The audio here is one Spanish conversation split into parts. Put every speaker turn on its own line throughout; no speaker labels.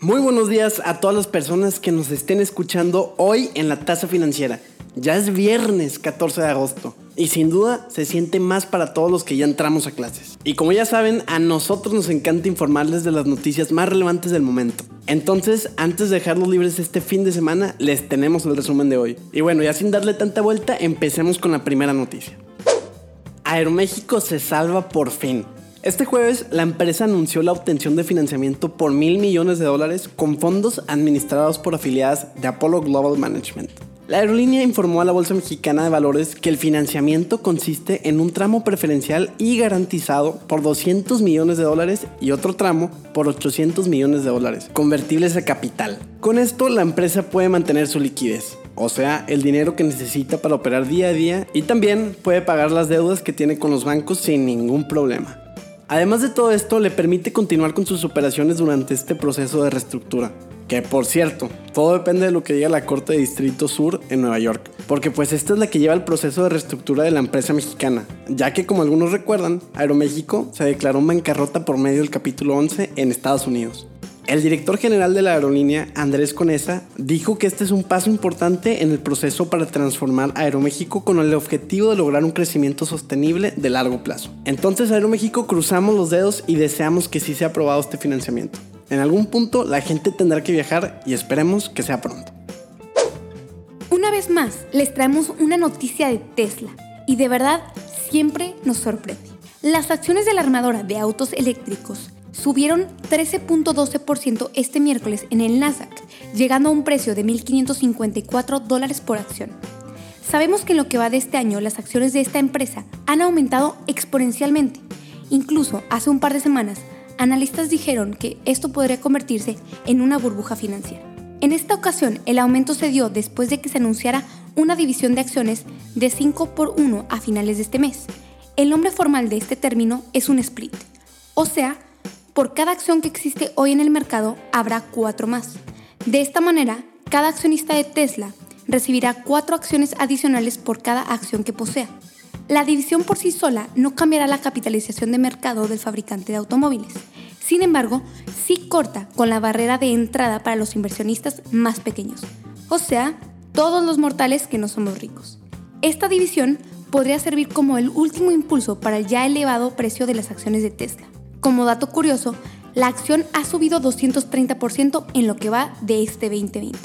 Muy buenos días a todas las personas que nos estén escuchando hoy en la tasa financiera. Ya es viernes 14 de agosto y sin duda se siente más para todos los que ya entramos a clases. Y como ya saben, a nosotros nos encanta informarles de las noticias más relevantes del momento. Entonces, antes de dejarlos libres este fin de semana, les tenemos el resumen de hoy. Y bueno, ya sin darle tanta vuelta, empecemos con la primera noticia. Aeroméxico se salva por fin. Este jueves, la empresa anunció la obtención de financiamiento por mil millones de dólares con fondos administrados por afiliadas de Apollo Global Management. La aerolínea informó a la Bolsa Mexicana de Valores que el financiamiento consiste en un tramo preferencial y garantizado por 200 millones de dólares y otro tramo por 800 millones de dólares, convertibles a capital. Con esto, la empresa puede mantener su liquidez, o sea, el dinero que necesita para operar día a día y también puede pagar las deudas que tiene con los bancos sin ningún problema. Además de todo esto, le permite continuar con sus operaciones durante este proceso de reestructura. Que por cierto, todo depende de lo que diga la Corte de Distrito Sur en Nueva York, porque pues esta es la que lleva el proceso de reestructura de la empresa mexicana, ya que como algunos recuerdan, Aeroméxico se declaró en bancarrota por medio del capítulo 11 en Estados Unidos. El director general de la aerolínea, Andrés Conesa, dijo que este es un paso importante en el proceso para transformar Aeroméxico con el objetivo de lograr un crecimiento sostenible de largo plazo. Entonces Aeroméxico cruzamos los dedos y deseamos que sí sea aprobado este financiamiento. En algún punto la gente tendrá que viajar y esperemos que sea pronto.
Una vez más, les traemos una noticia de Tesla y de verdad siempre nos sorprende. Las acciones de la armadora de autos eléctricos subieron 13.12% este miércoles en el Nasdaq, llegando a un precio de 1.554 dólares por acción. Sabemos que en lo que va de este año las acciones de esta empresa han aumentado exponencialmente. Incluso hace un par de semanas, analistas dijeron que esto podría convertirse en una burbuja financiera. En esta ocasión, el aumento se dio después de que se anunciara una división de acciones de 5 por 1 a finales de este mes. El nombre formal de este término es un split, o sea, por cada acción que existe hoy en el mercado habrá cuatro más. De esta manera, cada accionista de Tesla recibirá cuatro acciones adicionales por cada acción que posea. La división por sí sola no cambiará la capitalización de mercado del fabricante de automóviles. Sin embargo, sí corta con la barrera de entrada para los inversionistas más pequeños, o sea, todos los mortales que no somos ricos. Esta división podría servir como el último impulso para el ya elevado precio de las acciones de Tesla. Como dato curioso, la acción ha subido 230% en lo que va de este 2020.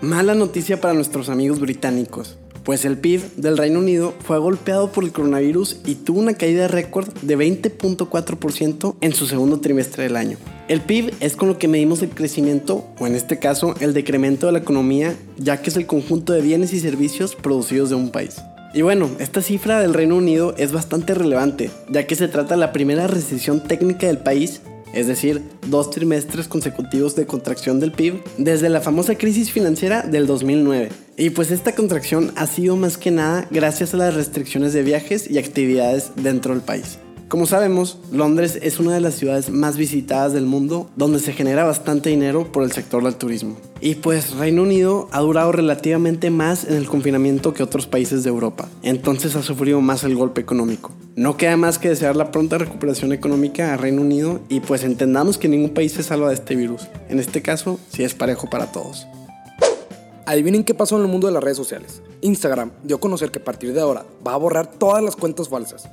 Mala noticia para nuestros amigos británicos, pues el PIB del Reino Unido fue golpeado por el coronavirus y tuvo una caída récord de 20.4% en su segundo trimestre del año. El PIB es con lo que medimos el crecimiento, o en este caso el decremento de la economía, ya que es el conjunto de bienes y servicios producidos de un país. Y bueno, esta cifra del Reino Unido es bastante relevante, ya que se trata de la primera recesión técnica del país, es decir, dos trimestres consecutivos de contracción del PIB desde la famosa crisis financiera del 2009. Y pues esta contracción ha sido más que nada gracias a las restricciones de viajes y actividades dentro del país. Como sabemos, Londres es una de las ciudades más visitadas del mundo donde se genera bastante dinero por el sector del turismo. Y pues Reino Unido ha durado relativamente más en el confinamiento que otros países de Europa, entonces ha sufrido más el golpe económico. No queda más que desear la pronta recuperación económica a Reino Unido y pues entendamos que ningún país se salva de este virus. En este caso, sí es parejo para todos.
Adivinen qué pasó en el mundo de las redes sociales. Instagram dio a conocer que a partir de ahora va a borrar todas las cuentas falsas.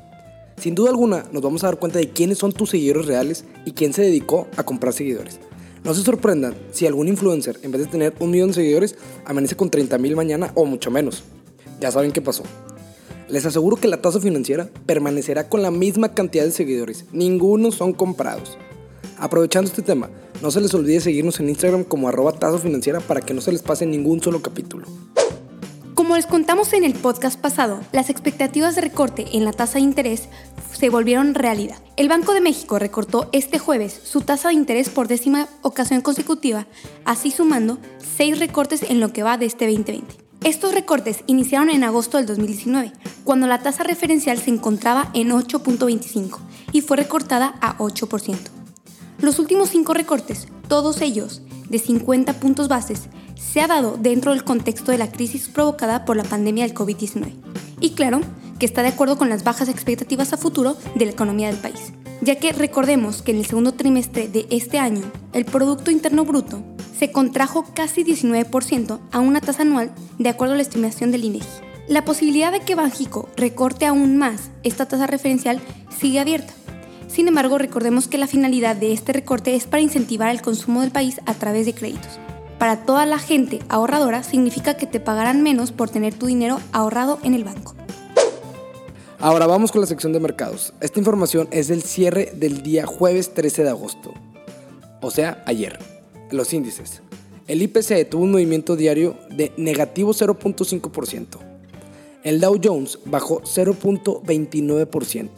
Sin duda alguna, nos vamos a dar cuenta de quiénes son tus seguidores reales y quién se dedicó a comprar seguidores. No se sorprendan si algún influencer, en vez de tener un millón de seguidores, amanece con 30 mil mañana o mucho menos. Ya saben qué pasó. Les aseguro que la tasa financiera permanecerá con la misma cantidad de seguidores. Ninguno son comprados. Aprovechando este tema, no se les olvide seguirnos en Instagram como arroba financiera para que no se les pase ningún solo capítulo.
Como les contamos en el podcast pasado, las expectativas de recorte en la tasa de interés se volvieron realidad. El Banco de México recortó este jueves su tasa de interés por décima ocasión consecutiva, así sumando seis recortes en lo que va de este 2020. Estos recortes iniciaron en agosto del 2019, cuando la tasa referencial se encontraba en 8.25 y fue recortada a 8%. Los últimos cinco recortes, todos ellos de 50 puntos bases, se ha dado dentro del contexto de la crisis provocada por la pandemia del COVID-19. Y claro, que está de acuerdo con las bajas expectativas a futuro de la economía del país, ya que recordemos que en el segundo trimestre de este año, el Producto Interno Bruto se contrajo casi 19% a una tasa anual de acuerdo a la estimación del INEGI. La posibilidad de que Banjico recorte aún más esta tasa referencial sigue abierta. Sin embargo, recordemos que la finalidad de este recorte es para incentivar el consumo del país a través de créditos. Para toda la gente ahorradora significa que te pagarán menos por tener tu dinero ahorrado en el banco.
Ahora vamos con la sección de mercados. Esta información es del cierre del día jueves 13 de agosto, o sea, ayer. Los índices. El IPC tuvo un movimiento diario de negativo 0.5%. El Dow Jones bajó 0.29%.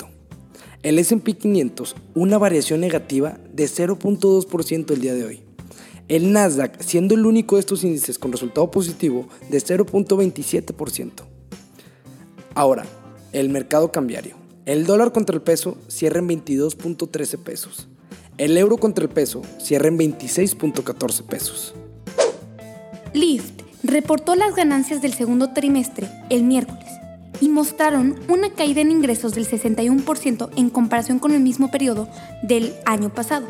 El SP 500 una variación negativa de 0.2% el día de hoy. El Nasdaq siendo el único de estos índices con resultado positivo de 0.27%. Ahora, el mercado cambiario. El dólar contra el peso cierra en 22.13 pesos. El euro contra el peso cierra en 26.14 pesos.
Lyft reportó las ganancias del segundo trimestre el miércoles y mostraron una caída en ingresos del 61% en comparación con el mismo periodo del año pasado.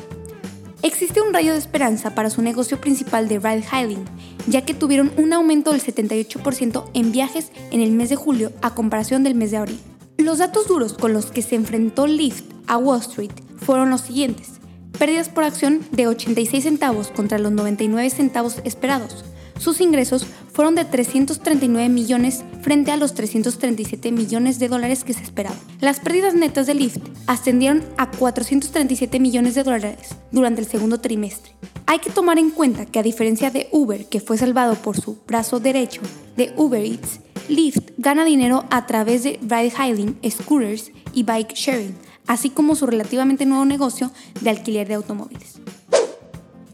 Existe un rayo de esperanza para su negocio principal de ride hailing, ya que tuvieron un aumento del 78% en viajes en el mes de julio a comparación del mes de abril. Los datos duros con los que se enfrentó Lyft a Wall Street fueron los siguientes. Pérdidas por acción de 86 centavos contra los 99 centavos esperados, sus ingresos fueron de 339 millones frente a los 337 millones de dólares que se esperaban. Las pérdidas netas de Lyft ascendieron a 437 millones de dólares durante el segundo trimestre. Hay que tomar en cuenta que a diferencia de Uber, que fue salvado por su brazo derecho de Uber Eats, Lyft gana dinero a través de ride hailing, scooters y bike sharing, así como su relativamente nuevo negocio de alquiler de automóviles.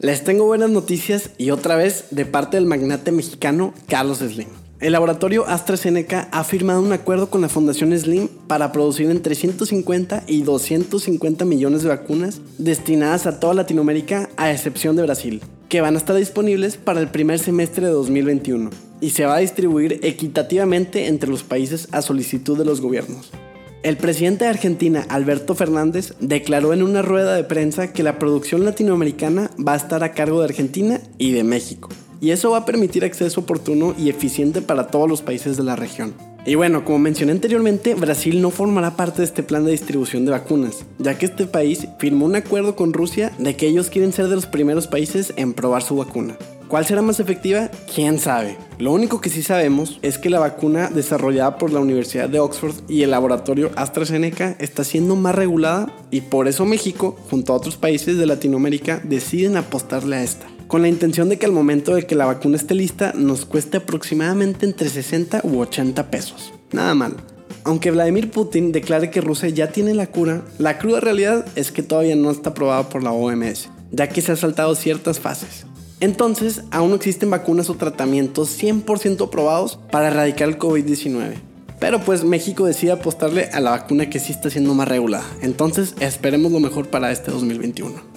Les tengo buenas noticias y otra vez de parte del magnate mexicano Carlos Slim. El laboratorio AstraZeneca ha firmado un acuerdo con la Fundación Slim para producir entre 150 y 250 millones de vacunas destinadas a toda Latinoamérica a excepción de Brasil, que van a estar disponibles para el primer semestre de 2021 y se va a distribuir equitativamente entre los países a solicitud de los gobiernos. El presidente de Argentina, Alberto Fernández, declaró en una rueda de prensa que la producción latinoamericana va a estar a cargo de Argentina y de México. Y eso va a permitir acceso oportuno y eficiente para todos los países de la región. Y bueno, como mencioné anteriormente, Brasil no formará parte de este plan de distribución de vacunas, ya que este país firmó un acuerdo con Rusia de que ellos quieren ser de los primeros países en probar su vacuna. ¿Cuál será más efectiva? ¿Quién sabe? Lo único que sí sabemos es que la vacuna desarrollada por la Universidad de Oxford y el laboratorio AstraZeneca está siendo más regulada y por eso México, junto a otros países de Latinoamérica, deciden apostarle a esta. Con la intención de que al momento de que la vacuna esté lista nos cueste aproximadamente entre 60 u 80 pesos. Nada mal. Aunque Vladimir Putin declare que Rusia ya tiene la cura, la cruda realidad es que todavía no está aprobada por la OMS, ya que se ha saltado ciertas fases. Entonces, aún no existen vacunas o tratamientos 100% aprobados para erradicar el COVID-19. Pero pues México decide apostarle a la vacuna que sí está siendo más regulada. Entonces, esperemos lo mejor para este 2021.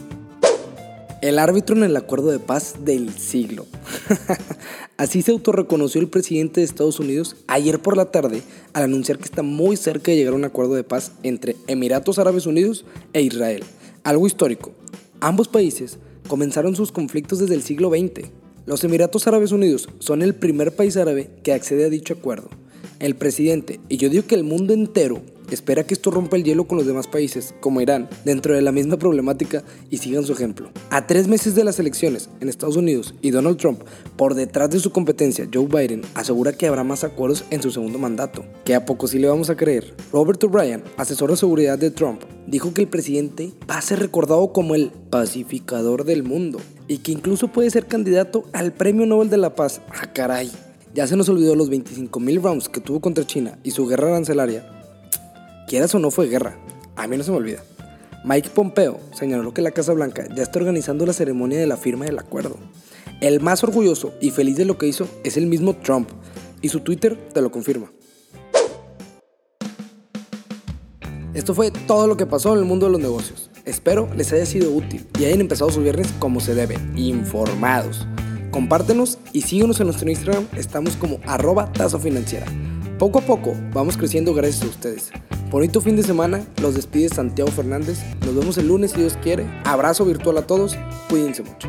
El árbitro en el acuerdo de paz del siglo. Así se autorreconoció el presidente de Estados Unidos ayer por la tarde al anunciar que está muy cerca de llegar a un acuerdo de paz entre Emiratos Árabes Unidos e Israel. Algo histórico. Ambos países comenzaron sus conflictos desde el siglo XX. Los Emiratos Árabes Unidos son el primer país árabe que accede a dicho acuerdo. El presidente, y yo digo que el mundo entero, espera que esto rompa el hielo con los demás países, como Irán, dentro de la misma problemática y sigan su ejemplo. A tres meses de las elecciones en Estados Unidos y Donald Trump, por detrás de su competencia, Joe Biden asegura que habrá más acuerdos en su segundo mandato. ¿Que a poco sí le vamos a creer? Robert O'Brien, asesor de seguridad de Trump, dijo que el presidente va a ser recordado como el pacificador del mundo y que incluso puede ser candidato al Premio Nobel de la Paz. ¡Ah, caray! Ya se nos olvidó los 25 mil rounds que tuvo contra China y su guerra arancelaria. Quieras o no fue guerra, a mí no se me olvida. Mike Pompeo señaló que la Casa Blanca ya está organizando la ceremonia de la firma del acuerdo. El más orgulloso y feliz de lo que hizo es el mismo Trump, y su Twitter te lo confirma. Esto fue todo lo que pasó en el mundo de los negocios. Espero les haya sido útil y hayan empezado su viernes como se debe, informados. Compártenos y síguenos en nuestro Instagram, estamos como arroba taza financiera. Poco a poco vamos creciendo gracias a ustedes. Bonito fin de semana, los despide Santiago Fernández. Nos vemos el lunes si Dios quiere. Abrazo virtual a todos, cuídense mucho.